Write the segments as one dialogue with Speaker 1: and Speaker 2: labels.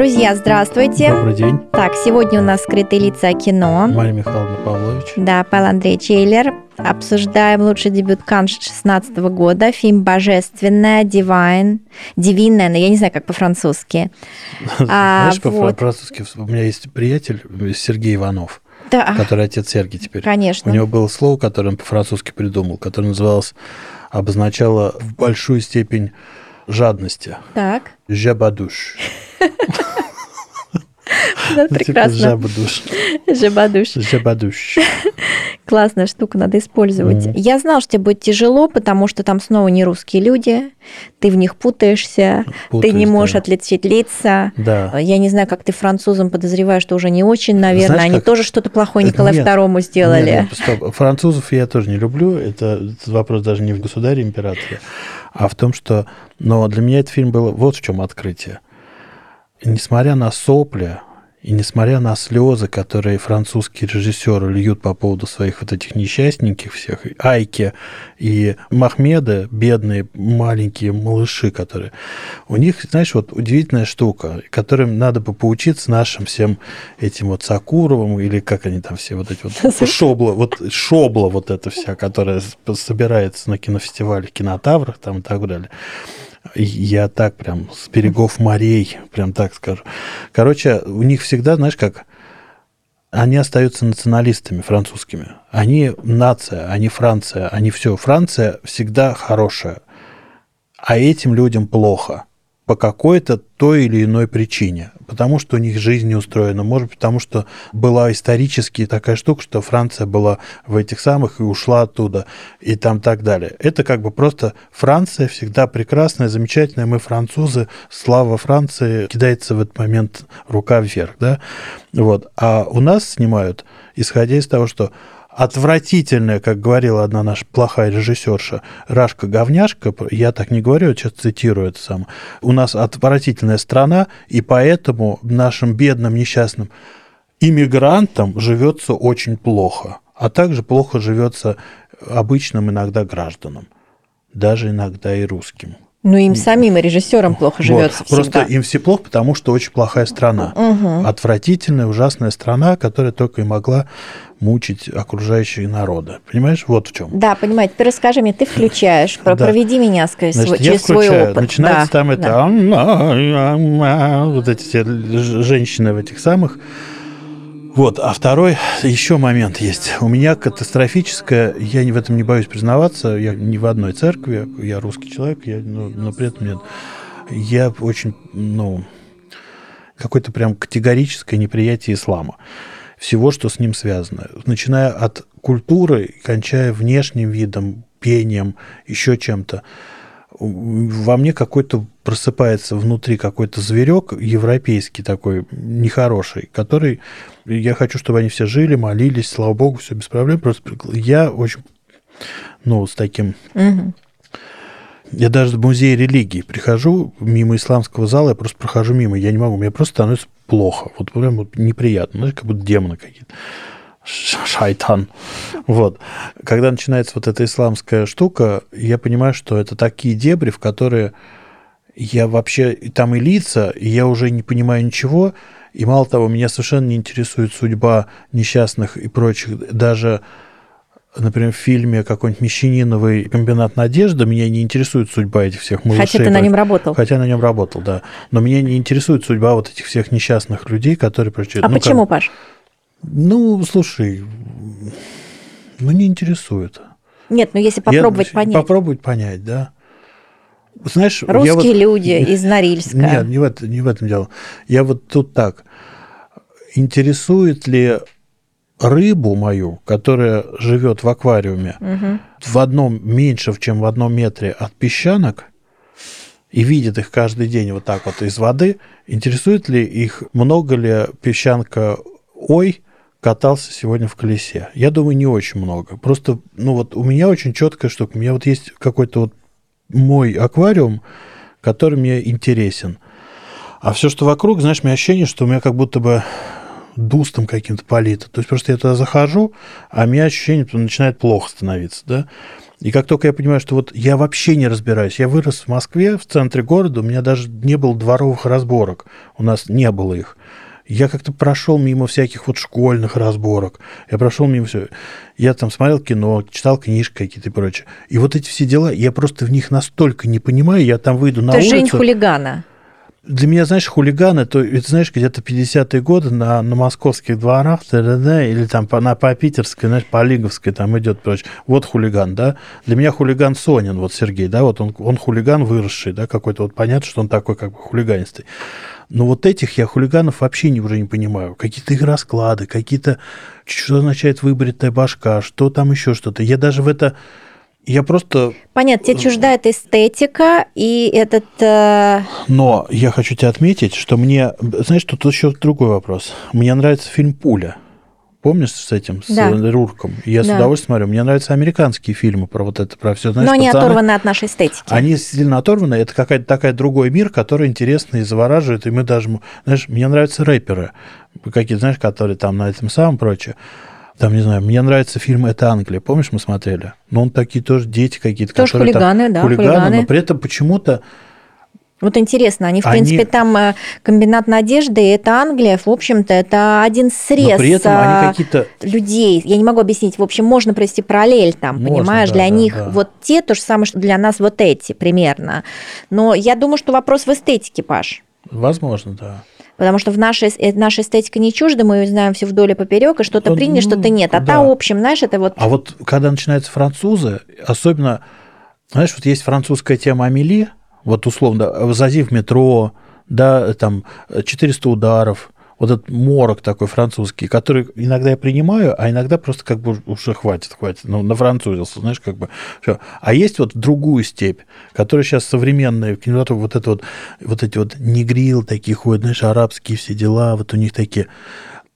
Speaker 1: Друзья, здравствуйте.
Speaker 2: Добрый день.
Speaker 1: Так, сегодня у нас «Скрытые лица кино».
Speaker 2: Мария Михайловна Павлович.
Speaker 1: Да, Павел Андреевич Эйлер. Обсуждаем лучший дебют Канш 16 года, фильм «Божественная», «Divine», «Дивинная», но я не знаю, как по-французски. А,
Speaker 2: Знаешь,
Speaker 1: вот.
Speaker 2: по-французски у меня есть приятель Сергей Иванов,
Speaker 1: Да,
Speaker 2: который отец Сергий теперь.
Speaker 1: конечно.
Speaker 2: У него было слово, которое он по-французски придумал, которое называлось, обозначало в большую степень жадности.
Speaker 1: Так,
Speaker 2: Жабадуш.
Speaker 1: да, прекрасно.
Speaker 2: Жабадуш.
Speaker 1: Жабадуш.
Speaker 2: Жабадуш.
Speaker 1: Классная штука, надо использовать. Я знал, что тебе будет тяжело, потому что там снова не русские люди, ты в них путаешься, ты не можешь
Speaker 2: да.
Speaker 1: отличить лица.
Speaker 2: Да.
Speaker 1: Я не знаю, как ты французам подозреваю, что уже не очень, наверное.
Speaker 2: Знаешь,
Speaker 1: Они
Speaker 2: как-
Speaker 1: тоже что-то плохое
Speaker 2: Это
Speaker 1: Николаю
Speaker 2: нет.
Speaker 1: II сделали.
Speaker 2: Нет, нет, стоп. Французов я тоже не люблю. Это, этот вопрос даже не в государе императоре, а в том, что... Но для меня этот фильм был вот в чем открытие. Несмотря на сопли и несмотря на слезы, которые французские режиссеры льют по поводу своих вот этих несчастненьких всех, Айки и Махмеда, бедные маленькие малыши, которые... У них, знаешь, вот удивительная штука, которым надо бы поучиться нашим всем этим вот Сакуровым, или как они там все вот эти вот... Шобла, вот Шобла вот эта вся, которая собирается на кинофестивале, кинотаврах там и так далее. Я так прям с берегов морей, прям так скажу. Короче, у них всегда, знаешь, как они остаются националистами французскими. Они нация, они Франция, они все. Франция всегда хорошая, а этим людям плохо по какой-то той или иной причине. Потому что у них жизнь не устроена. Может быть, потому что была исторически такая штука, что Франция была в этих самых и ушла оттуда, и там так далее. Это как бы просто Франция всегда прекрасная, замечательная. Мы французы, слава Франции, кидается в этот момент рука вверх. Да? Вот. А у нас снимают, исходя из того, что отвратительная, как говорила одна наша плохая режиссерша, Рашка-говняшка, я так не говорю, я сейчас цитирую это сам, у нас отвратительная страна, и поэтому нашим бедным, несчастным иммигрантам живется очень плохо, а также плохо живется обычным иногда гражданам, даже иногда и русским.
Speaker 1: Ну, им самим и режиссерам плохо живется
Speaker 2: Вот. Просто им все плохо, потому что очень плохая страна.
Speaker 1: Мгм.
Speaker 2: Отвратительная, ужасная страна, которая только и могла мучить окружающие народы. Понимаешь, вот в чем.
Speaker 1: Да, понимаю. Теперь расскажи мне, ты включаешь,
Speaker 2: Да.
Speaker 1: проведи меня сквозь свой-
Speaker 2: Значит,
Speaker 1: через свой
Speaker 2: включаю.
Speaker 1: опыт.
Speaker 2: Начинается
Speaker 1: Да,
Speaker 2: там
Speaker 1: да.
Speaker 2: это... Вот эти женщины в этих самых. Вот, а второй еще момент есть. У меня катастрофическое, я в этом не боюсь признаваться, я не в одной церкви, я русский человек, я, ну, но при этом нет. Я очень, ну, какое-то прям категорическое неприятие ислама. Всего, что с ним связано. Начиная от культуры, кончая внешним видом, пением, еще чем-то. Во мне какой-то просыпается внутри какой-то зверек европейский такой, нехороший, который я хочу, чтобы они все жили, молились, слава богу, все без проблем. Просто я очень, ну, с таким я даже в музей религии прихожу мимо исламского зала, я просто прохожу мимо, я не могу, мне просто становится плохо, вот прям вот неприятно, знаешь, как будто демоны какие-то. Шайтан. Вот. Когда начинается вот эта исламская штука, я понимаю, что это такие дебри, в которые я вообще, там и лица, и я уже не понимаю ничего, и мало того, меня совершенно не интересует судьба несчастных и прочих, даже например, в фильме какой-нибудь Мещаниновый комбинат надежды, меня не интересует судьба этих всех малышей.
Speaker 1: Хотя ты на нем работал.
Speaker 2: Хотя на нем работал, да. Но меня не интересует судьба вот этих всех несчастных людей, которые прочитают.
Speaker 1: А почему, Паш?
Speaker 2: Ну, слушай, ну, не интересует.
Speaker 1: Нет, ну если
Speaker 2: Я-
Speaker 1: попробовать понять.
Speaker 2: Попробовать понять, да. Знаешь, я
Speaker 1: Русские
Speaker 2: вот-
Speaker 1: люди из Норильска.
Speaker 2: Нет, не в, это, не в этом дело. Я вот тут так. Интересует ли рыбу мою, которая живет в аквариуме,
Speaker 1: Мгм.
Speaker 2: в одном меньше, чем в одном метре от песчанок, и видит их каждый день вот так вот из воды, интересует ли их, много ли песчанка ой, катался сегодня в колесе? Я думаю, не очень много. Просто, ну вот у меня очень четкая штука. У меня вот есть какой-то вот мой аквариум, который мне интересен. А все, что вокруг, знаешь, у меня ощущение, что у меня как будто бы дустом каким-то полито. То есть просто я туда захожу, а у меня ощущение, начинает плохо становиться, да. И как только я понимаю, что вот я вообще не разбираюсь, я вырос в Москве, в центре города, у меня даже не было дворовых разборок, у нас не было их. Я как-то прошел мимо всяких вот школьных разборок. Я прошел мимо все. Я там смотрел кино, читал книжки какие-то и прочее. И вот эти все дела, я просто в них настолько не понимаю. Я там выйду на
Speaker 1: Ты
Speaker 2: улицу.
Speaker 1: Жень хулигана.
Speaker 2: Для меня, знаешь, хулиганы, то это, знаешь, где-то 50-е годы на, на московских дворах, да, или там по, на, по питерской, знаешь, по Лиговской там идет прочь. Вот хулиган, да. Для меня хулиган Сонин, вот Сергей, да, вот он, он хулиган выросший, да, какой-то вот понятно, что он такой как бы хулиганистый. Но вот этих я хулиганов вообще не, уже не понимаю. Какие-то их расклады, какие-то... Что означает выбритая башка, что там еще что-то. Я даже в это... Я просто...
Speaker 1: Понятно, тебе чужда эта эстетика и этот... э,
Speaker 2: Но я хочу тебе отметить, что мне... Знаешь, тут еще другой вопрос. Мне нравится фильм «Пуля». Помнишь с этим, с
Speaker 1: Да.
Speaker 2: Рурком? Я с
Speaker 1: Да.
Speaker 2: удовольствием смотрю. Мне нравятся американские фильмы про вот это, про все. Знаешь,
Speaker 1: Но они
Speaker 2: пацаны-
Speaker 1: оторваны от нашей эстетики.
Speaker 2: Они сильно оторваны. Это какая-то такая другой мир, который интересный и завораживает. И мы даже, знаешь, мне нравятся рэперы, какие знаешь, которые там на этом самом прочее. Там, не знаю, мне нравится фильм «Это Англия». Помнишь, мы смотрели? Ну, он такие тоже дети какие-то.
Speaker 1: Тоже
Speaker 2: которые там-
Speaker 1: хулиганы, да,
Speaker 2: хулиганы,
Speaker 1: хулиганы.
Speaker 2: но при этом почему-то
Speaker 1: Вот интересно, они, в
Speaker 2: Они-
Speaker 1: принципе, там э, комбинат надежды, это Англия, в общем-то, это один срез
Speaker 2: но при этом они какие-то...
Speaker 1: людей. Я не могу объяснить. В общем, можно провести параллель там,
Speaker 2: Можно,
Speaker 1: понимаешь?
Speaker 2: да,
Speaker 1: для
Speaker 2: да,
Speaker 1: них
Speaker 2: да.
Speaker 1: вот те то же самое, что для нас вот эти примерно. Но я думаю, что вопрос в эстетике, Паш.
Speaker 2: Возможно, да.
Speaker 1: Потому что в нашей, э, наша эстетика не чужда, мы ее знаем все вдоль и поперек, и что-то
Speaker 2: Ну,
Speaker 1: принято, что-то нет. А
Speaker 2: да.
Speaker 1: та, общем, знаешь, это вот...
Speaker 2: А вот когда начинаются французы, особенно, знаешь, вот есть французская тема Амели, вот условно, зайди в метро, да, там 400 ударов, вот этот морок такой французский, который иногда я принимаю, а иногда просто как бы уже хватит, хватит, ну, нафранцузился, знаешь, как бы всё. А есть вот другую степь, которая сейчас современная, в кинематографе, вот это вот, вот эти вот негрил такие ходят, знаешь, арабские все дела, вот у них такие,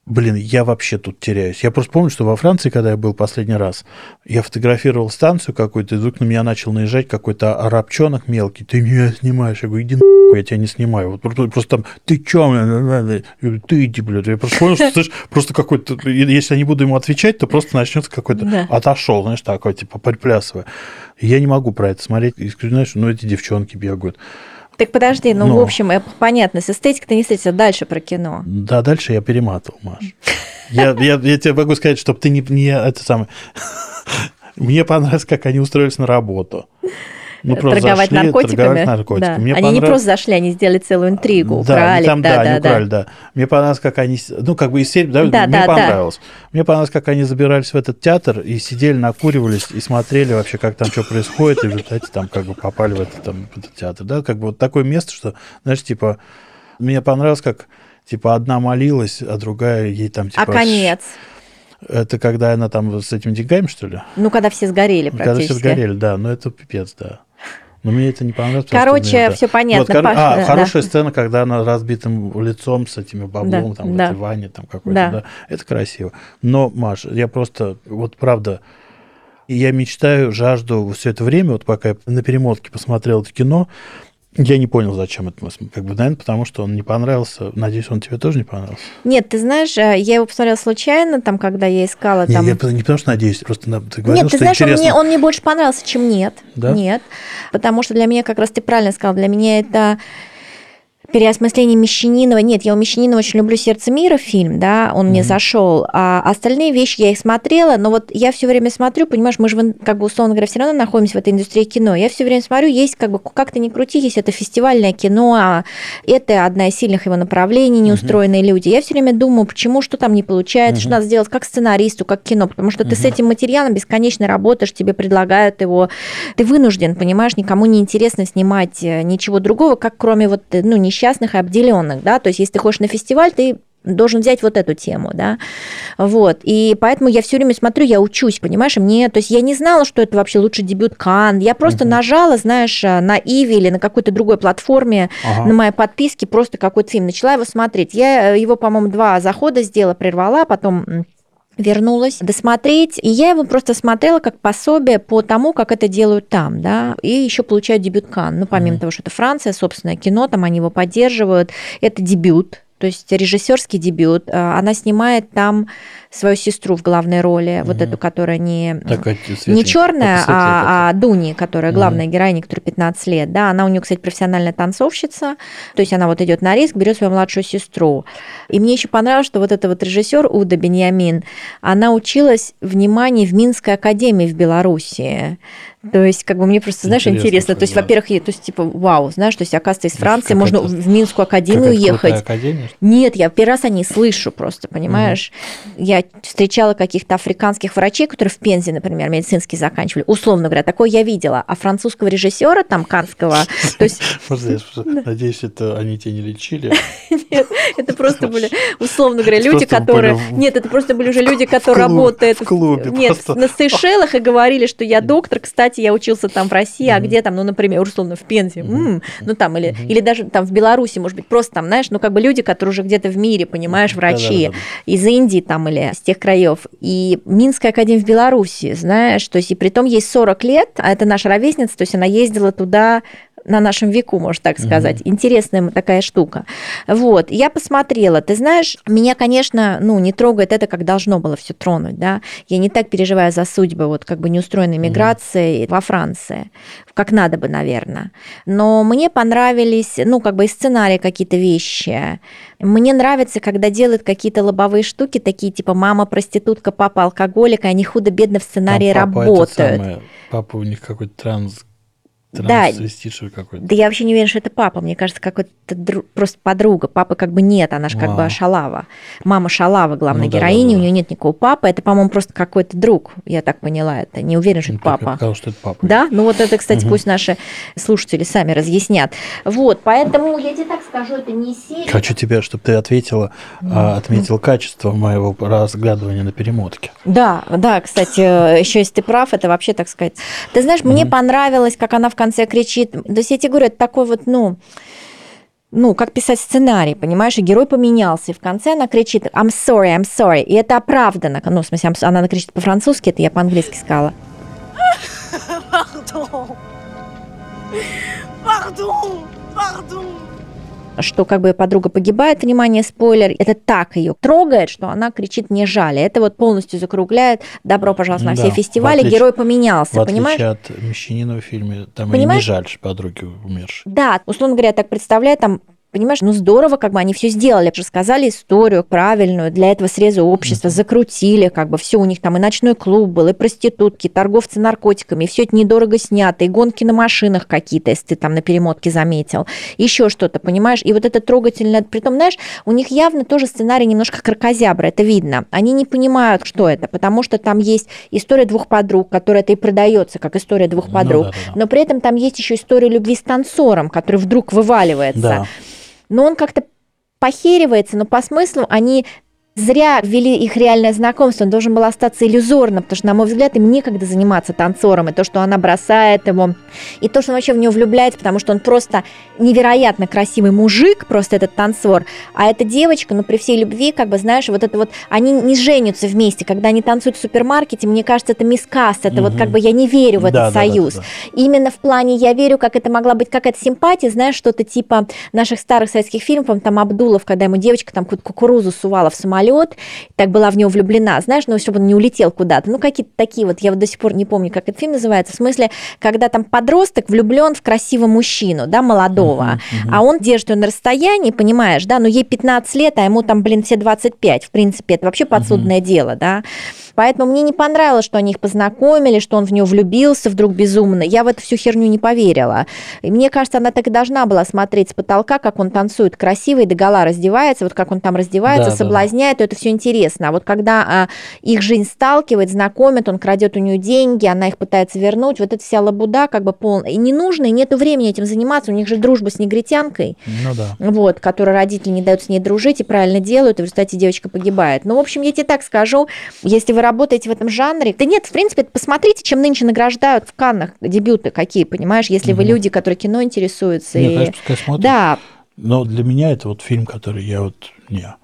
Speaker 2: Блин, я вообще тут теряюсь. Я просто помню, что во Франции, когда я был последний раз, я фотографировал станцию какую-то, и вдруг на меня начал наезжать какой-то арабчонок мелкий. Ты меня снимаешь. Я говорю, иди нахуй, я тебя не снимаю. Вот просто, там, ты чё? Я говорю, ты иди, блядь. Я просто понял, что, знаешь, просто какой-то... Если я не буду ему отвечать, то просто начнется какой-то...
Speaker 1: Да.
Speaker 2: Отошел, знаешь, такой, типа, приплясывая. Я не могу про это смотреть. И, знаешь, ну, эти девчонки бегают.
Speaker 1: Так подожди, ну,
Speaker 2: Но.
Speaker 1: в общем, э, понятно, с эстетикой ты не встретился. Дальше про кино.
Speaker 2: Да, дальше я перематывал, Маш. Я, я, я тебе могу сказать, чтобы ты не, не это самое. Мне понравилось, как они устроились на работу. Ну,
Speaker 1: торговать
Speaker 2: зашли,
Speaker 1: наркотиками.
Speaker 2: торговать наркотиками.
Speaker 1: Да.
Speaker 2: Мне
Speaker 1: Они не
Speaker 2: понравилось-
Speaker 1: просто зашли, они сделали целую интригу,
Speaker 2: да,
Speaker 1: украли.
Speaker 2: там,
Speaker 1: да,
Speaker 2: да,
Speaker 1: да,
Speaker 2: украли, да. Мне понравилось, как они, ну, как бы из серии, да,
Speaker 1: Да,
Speaker 2: мне
Speaker 1: да, да.
Speaker 2: понравилось. Мне понравилось, как они забирались в этот театр и сидели, накуривались и смотрели вообще, как там что происходит, и в результате там как бы попали в этот, там, в этот театр, да, как бы вот такое место, что, знаешь, типа, мне понравилось, как типа одна молилась, а другая ей там типа
Speaker 1: А конец?
Speaker 2: Это когда она там с этими деньгами, что ли?
Speaker 1: Ну, когда все сгорели
Speaker 2: Когда все
Speaker 1: практически.
Speaker 2: сгорели, да. Но это пипец, да. Но мне это не понравилось.
Speaker 1: Короче,
Speaker 2: это-
Speaker 1: всё понятно,
Speaker 2: Вот, кор-
Speaker 1: Паш,
Speaker 2: а,
Speaker 1: да,
Speaker 2: хорошая
Speaker 1: да.
Speaker 2: сцена, когда она разбитым лицом с этими баблом,
Speaker 1: Да,
Speaker 2: там, в
Speaker 1: да.
Speaker 2: этой ванне там какой-то,
Speaker 1: Да.
Speaker 2: да. Это красиво. Но, Маш, я просто, вот правда, я мечтаю, жажду все это время, вот пока я на перемотке посмотрел это кино, я не понял, зачем это. мы см- Как бы, наверное, потому что он не понравился. Надеюсь, он тебе тоже не понравился.
Speaker 1: Нет, ты знаешь, э, я его посмотрела случайно, там, когда я искала там...
Speaker 2: я не потому что надеюсь, просто ты говорил,
Speaker 1: Нет, ты
Speaker 2: что
Speaker 1: знаешь, он
Speaker 2: интересно.
Speaker 1: мне, он мне больше понравился, чем нет.
Speaker 2: Да?
Speaker 1: Нет. Потому что для меня, как раз ты правильно сказал, для меня это переосмысление Мещанинова. Нет, я у Мещанинова очень люблю «Сердце мира» фильм, да, он мне
Speaker 2: Мгм.
Speaker 1: зашел. А остальные вещи я их смотрела, но вот я все время смотрю, понимаешь, мы же, как бы, условно говоря, все равно находимся в этой индустрии кино. Я все время смотрю, есть, как бы, как то ни крути, есть это фестивальное кино, а это одна из сильных его направлений, неустроенные люди. Я все время думаю, почему, что там не получается, что
Speaker 2: Мгм.
Speaker 1: надо сделать как сценаристу, как кино, потому что ты с этим материалом бесконечно работаешь, тебе предлагают его, ты вынужден, понимаешь, никому не интересно снимать э, ничего другого, как кроме вот, э, ну, несчастных и обделенных, да, то есть если ты хочешь на фестиваль, ты должен взять вот эту тему, да, вот, и поэтому я все время смотрю, я учусь, понимаешь, и мне, то есть я не знала, что это вообще лучший дебют Кан, я просто
Speaker 2: Мгм.
Speaker 1: нажала, знаешь, э, на Иви или на какой-то другой платформе,
Speaker 2: Ага.
Speaker 1: на моей подписке просто какой-то фильм, начала его смотреть, я э, его, по-моему, два захода сделала, прервала, потом вернулась досмотреть, и я его просто смотрела как пособие по тому, как это делают там, да, и еще получают дебют Кан. Ну, помимо
Speaker 2: Мгм.
Speaker 1: того, что это Франция, собственное кино, там они его поддерживают, это дебют, то есть режиссерский дебют. А, Она снимает там свою сестру в главной роли, вот
Speaker 2: Мгм.
Speaker 1: эту, которая не
Speaker 2: Такая
Speaker 1: не
Speaker 2: светленькая,
Speaker 1: черная, а, а Дуни, которая главная героиня, которая 15 лет, да, она у нее, кстати, профессиональная танцовщица, то есть она вот идет на риск, берет свою младшую сестру. И мне еще понравилось, что вот эта вот режиссер Уда Беньямин, она училась внимание в Минской академии в Белоруссии. То есть, как бы мне просто, знаешь,
Speaker 2: Интересно,
Speaker 1: интересно. То есть,
Speaker 2: да.
Speaker 1: во-первых, я- то есть, типа, вау, знаешь, то есть, оказывается, из Франции
Speaker 2: какая-то-
Speaker 1: можно в Минскую академию ехать.
Speaker 2: академия,
Speaker 1: Нет, я первый раз о ней слышу просто, понимаешь? Я встречала каких-то африканских врачей, которые в Пензе, например, медицинский заканчивали. Условно говоря, такое я видела. А французского режиссера там, канского, то есть
Speaker 2: Надеюсь, это они тебя не лечили.
Speaker 1: нет, это просто были, условно говоря, люди, которые... Нет, это просто были уже люди, которые работают...
Speaker 2: в клубе
Speaker 1: Нет, на Сейшелах и говорили, что я доктор. Кстати, я учился там в России, а где там, ну, например, условно, в Пензе.
Speaker 2: Мгм.
Speaker 1: М, Ну, там, или, или даже там в Беларуси, может быть, просто там, знаешь, ну, как бы люди, которые уже где-то в мире, понимаешь, врачи из Индии там или с тех краев. И Минская академия в Беларуси, знаешь, то есть и при том ей 40 лет, а это наша ровесница, то есть она ездила туда на нашем веку, можно так сказать. Интересная такая штука. Вот, я посмотрела. Ты знаешь, меня, конечно, ну, не трогает это, как должно было все тронуть, да. Я не так переживаю за судьбы вот как бы неустроенной миграции во Франции, как надо бы, наверное. Но мне понравились, ну, как бы и сценарии какие-то вещи. Мне нравится, когда делают какие-то лобовые штуки, такие типа мама проститутка, папа алкоголик, и они худо-бедно в сценарии
Speaker 2: Там папа
Speaker 1: работают.
Speaker 2: этот самый, Папа у них какой-то транс...
Speaker 1: Да.
Speaker 2: Трансвеститший какой-то.
Speaker 1: Да я вообще не уверена, что это папа. Мне кажется, какой-то дру- просто подруга. Папы как бы нет, она же как бы
Speaker 2: А.
Speaker 1: шалава. Мама шалава, главная
Speaker 2: Ну да,
Speaker 1: героиня,
Speaker 2: да, да.
Speaker 1: у нее нет никакого папы. Это, по-моему, просто какой-то друг. Я так поняла это. Не уверена, что
Speaker 2: Ну,
Speaker 1: это папа.
Speaker 2: сказал, что это папа.
Speaker 1: Да, ну вот это, кстати, пусть наши слушатели сами разъяснят. Вот, поэтому я тебе так скажу, это не серия.
Speaker 2: Хочу тебя, чтобы ты ответила, а, отметил качество моего разглядывания на перемотке.
Speaker 1: Да, да, кстати, еще если ты прав, это вообще, так сказать. Ты знаешь, мне то как она в конце кричит. То есть я тебе говорю, это такой вот, ну, ну, как писать сценарий, понимаешь, и герой поменялся, и в конце она кричит «I'm sorry, I'm sorry», и это оправдано, ну, в смысле, она кричит по-французски, это я по-английски сказала.
Speaker 3: Pardon. Pardon. Pardon.
Speaker 1: Что как бы подруга погибает, внимание, спойлер, это так ее трогает, что она кричит «не жаль». Это вот полностью закругляет «добро, пожалуйста, на
Speaker 2: Да,
Speaker 1: все фестивали»,
Speaker 2: отличие-
Speaker 1: герой поменялся,
Speaker 2: В
Speaker 1: понимаешь?
Speaker 2: отличие от «Мещанина» в фильме, там и не
Speaker 1: Понимаешь?
Speaker 2: жаль подруги умершей.
Speaker 1: Да, условно говоря, я так представляю, там Понимаешь, ну здорово, как бы они все сделали, рассказали историю правильную, для этого среза общества, закрутили, как бы все у них там и ночной клуб был, и проститутки, и торговцы наркотиками, и все это недорого снято, и гонки на машинах какие-то, если ты там на перемотке заметил, еще что-то, понимаешь, и вот это трогательное, притом, знаешь, у них явно тоже сценарий немножко кракозябра, это видно, они не понимают, что это, потому что там есть история двух подруг, которая это и продается как история двух
Speaker 2: Ну
Speaker 1: подруг,
Speaker 2: да, да, да.
Speaker 1: но при этом там есть еще история любви с танцором, который вдруг вываливается.
Speaker 2: Да.
Speaker 1: Но он как-то похеривается, но по смыслу они зря ввели их реальное знакомство, он должен был остаться иллюзорным, потому что, на мой взгляд, им некогда заниматься танцором, и то, что она бросает его, и то, что он вообще в него влюбляется, потому что он просто невероятно красивый мужик, просто этот танцор, а эта девочка, ну, при всей любви, как бы, знаешь, вот это вот, они не женятся вместе, когда они танцуют в супермаркете, мне кажется, это мискаст, это вот
Speaker 2: Мгм.
Speaker 1: как бы я не верю в
Speaker 2: Да,
Speaker 1: этот
Speaker 2: да,
Speaker 1: союз.
Speaker 2: да.
Speaker 1: Именно в плане я верю, как это могла быть какая-то симпатия, знаешь, что-то типа наших старых советских фильмов, там Абдулов, когда ему девочка там какую-то кукурузу сувала в самолет, так была в него влюблена, знаешь, ну, чтобы он не улетел куда-то. Ну, какие-то такие вот, я вот до сих пор не помню, как этот фильм называется, в смысле, когда там подросток влюблен в красивого мужчину, да, молодого,
Speaker 2: Мгм, мгм.
Speaker 1: а он держит ее на расстоянии, понимаешь, да, но ей 15 лет, а ему там, блин, все 25, в принципе, это вообще подсудное дело, да. Поэтому мне не понравилось, что они их познакомили, что он в нее влюбился вдруг безумно. Я в эту всю херню не поверила. И мне кажется, она так и должна была смотреть с потолка, как он танцует красиво и догола раздевается, вот как он там раздевается,
Speaker 2: Да, да,
Speaker 1: соблазняет, то это все интересно. А вот когда а, их жизнь сталкивает, знакомит, он крадет у нее деньги, она их пытается вернуть, вот эта вся лабуда как бы полная. И не нужно, и нету времени этим заниматься. У них же дружба с негритянкой
Speaker 2: Ну да.
Speaker 1: вот, которые родители не дают с ней дружить и правильно делают, и в результате девочка погибает. Ну, в общем, я тебе так скажу, если вы работаете в этом жанре, да нет, в принципе, посмотрите, чем нынче награждают в Каннах дебюты какие, понимаешь, если вы
Speaker 2: Мгм.
Speaker 1: люди, которые кино интересуются.
Speaker 2: Нет,
Speaker 1: и-
Speaker 2: конечно, пускай смотрят.
Speaker 1: Да,
Speaker 2: Но для меня это вот фильм, который я вот... Не.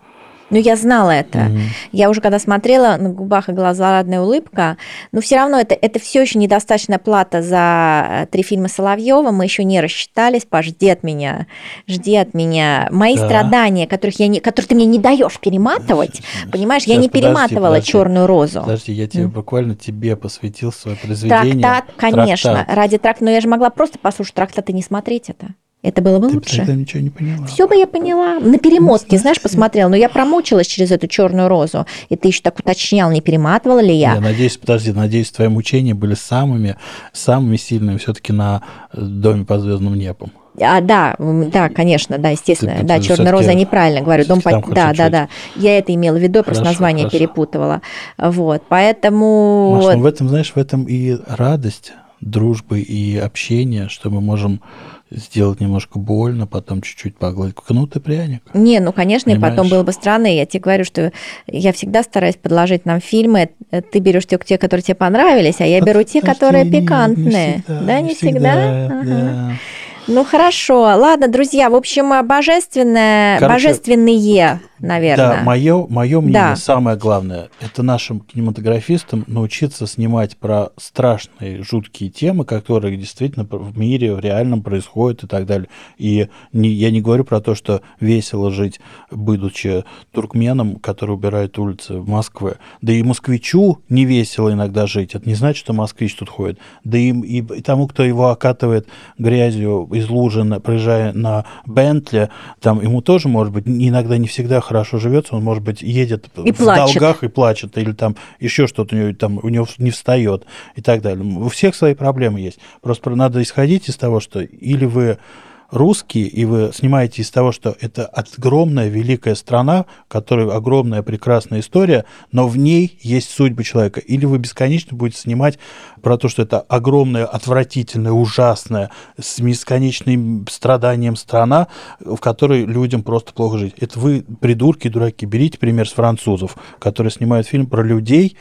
Speaker 1: Но я знала это.
Speaker 2: Мгм.
Speaker 1: Я уже когда смотрела, на губах игла злорадная улыбка, но все равно это, это все еще недостаточная плата за э, три фильма Соловьева. Мы еще не рассчитались. Паш, жди от меня, жди от меня. Мои
Speaker 2: Да.
Speaker 1: страдания, которых я не, которые ты мне не даешь перематывать, понимаешь, я
Speaker 2: Щас,
Speaker 1: не
Speaker 2: подожди,
Speaker 1: перематывала
Speaker 2: подожди.
Speaker 1: черную розу.
Speaker 2: Подожди, я тебе
Speaker 1: М.
Speaker 2: буквально тебе посвятил свое произведение.
Speaker 1: Трактат, конечно,
Speaker 2: Трактат.
Speaker 1: ради трактата. Но я же могла просто послушать трактат и не смотреть это. Это было бы
Speaker 2: Ты
Speaker 1: лучше.
Speaker 2: тогда ничего не поняла.
Speaker 1: Все бы я поняла. На перемотке, знаешь, посмотрела. Но я промучилась через эту черную розу. И ты еще так уточнял, не перематывала ли я.
Speaker 2: Я надеюсь, подожди, надеюсь, твои мучения были самыми, самыми сильными все-таки на э, доме по звездным небом.
Speaker 1: А, да, да, конечно, да, естественно.
Speaker 2: Ты-
Speaker 1: да,
Speaker 2: ты
Speaker 1: черная роза, я неправильно говорю. Дом
Speaker 2: всё-таки
Speaker 1: по-
Speaker 2: там
Speaker 1: Да,
Speaker 2: хоть
Speaker 1: да, да. Я это имела в виду, я просто
Speaker 2: Хорошо,
Speaker 1: название
Speaker 2: хорошо.
Speaker 1: перепутывала. Вот, поэтому...
Speaker 2: Маш,
Speaker 1: вот.
Speaker 2: ну в этом, знаешь, в этом и радость дружбы и общения, что мы можем сделать немножко больно, потом чуть-чуть погладить кнут и пряник.
Speaker 1: Не, ну, конечно, и потом
Speaker 2: Понимаешь?
Speaker 1: было бы странно. Я тебе говорю, что я всегда стараюсь подложить нам фильмы. Э, Ты берешь те, те, которые тебе понравились, а я беру те, которые
Speaker 2: не- не
Speaker 1: пикантные.
Speaker 2: всегда,
Speaker 1: да, не всегда? Ага.
Speaker 2: да.
Speaker 1: Ну, хорошо. Ладно, друзья, в общем, э, божественное,
Speaker 2: Короче,
Speaker 1: божественные, наверное.
Speaker 2: Да, мое, мое мнение,
Speaker 1: Да.
Speaker 2: самое главное, это нашим кинематографистам научиться снимать про страшные, жуткие темы, которые действительно в мире в реальном происходят и так далее. И не, я не говорю про то, что весело жить, будучи туркменом, который убирает улицы в Москве. Да и москвичу не весело иногда жить. Это не значит, что москвич тут ходит. Да и, и, и тому, кто его окатывает грязью из лужи, проезжая на Бентли, там ему тоже, может быть, иногда не всегда хорошо живется, он, может быть, едет
Speaker 1: И
Speaker 2: в
Speaker 1: плачет.
Speaker 2: долгах и плачет, или там еще что-то у него, там, у него не встает и так далее. У всех свои проблемы есть. Просто надо исходить из того, что или вы русские, и вы снимаете из того, что это огромная великая страна, в которой огромная прекрасная история, но в ней есть судьбы человека. Или вы бесконечно будете снимать про то, что это огромная, отвратительная, ужасная, с бесконечным страданием страна, в которой людям просто плохо жить. Это вы, придурки, дураки, берите пример с французов, которые снимают фильм про людей,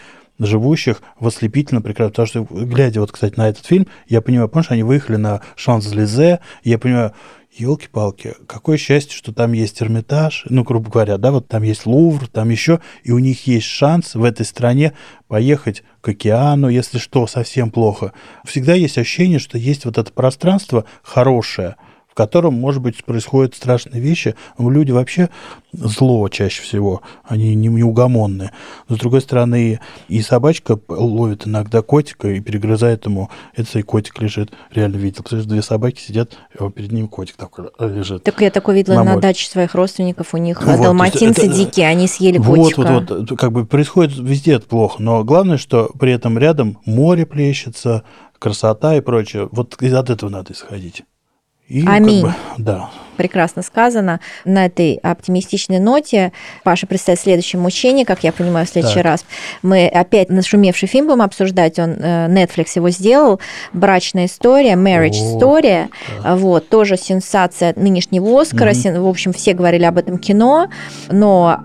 Speaker 2: живущих в ослепительно прекрасно. Потому что, глядя вот, кстати, на этот фильм, я понимаю, помнишь, они выехали на Шанс-Лизе, я понимаю, елки-палки, какое счастье, что там есть Эрмитаж, ну, грубо говоря, да, вот там есть Лувр, там еще, и у них есть шанс в этой стране поехать к океану, если что, совсем плохо. Всегда есть ощущение, что есть вот это пространство хорошее, в котором, может быть, происходят страшные вещи. Люди вообще зло чаще всего, они не- неугомонные. Но, с другой стороны, и собачка ловит иногда котика и перегрызает ему. Это и котик лежит. Реально видел. Потому две собаки сидят, и вот перед ним котик такой э, лежит.
Speaker 1: Так я такое видела
Speaker 2: На
Speaker 1: на, даче своих родственников. У них
Speaker 2: Вот,
Speaker 1: далматинцы
Speaker 2: это-
Speaker 1: дикие, они съели
Speaker 2: Вот,
Speaker 1: котика.
Speaker 2: вот, вот, как бы происходит везде это плохо, но главное, что при этом рядом море плещется, красота и прочее. Вот из- от этого надо исходить. И как
Speaker 1: Аминь.
Speaker 2: бы, да.
Speaker 1: Прекрасно сказано. На этой оптимистичной ноте Паша представит следующее мучение, как я понимаю, в следующий
Speaker 2: Так.
Speaker 1: раз. Мы опять нашумевший фильм будем обсуждать. Он э, Netflix его сделал. Брачная история, marriage
Speaker 2: О,
Speaker 1: story. Вот, тоже сенсация нынешнего Оскара. Сен- В общем, все говорили об этом кино, но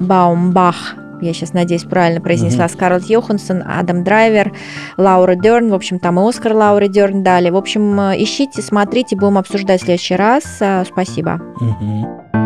Speaker 1: Баумбах я сейчас надеюсь, правильно произнесла,
Speaker 2: Мгм.
Speaker 1: Скарлетт Йоханссон, Адам Драйвер, Лаура Дерн, в общем, там и Оскар Лауре Дерн дали. В общем, э, ищите, смотрите, будем обсуждать в следующий раз. Э, Спасибо.
Speaker 2: Мгм.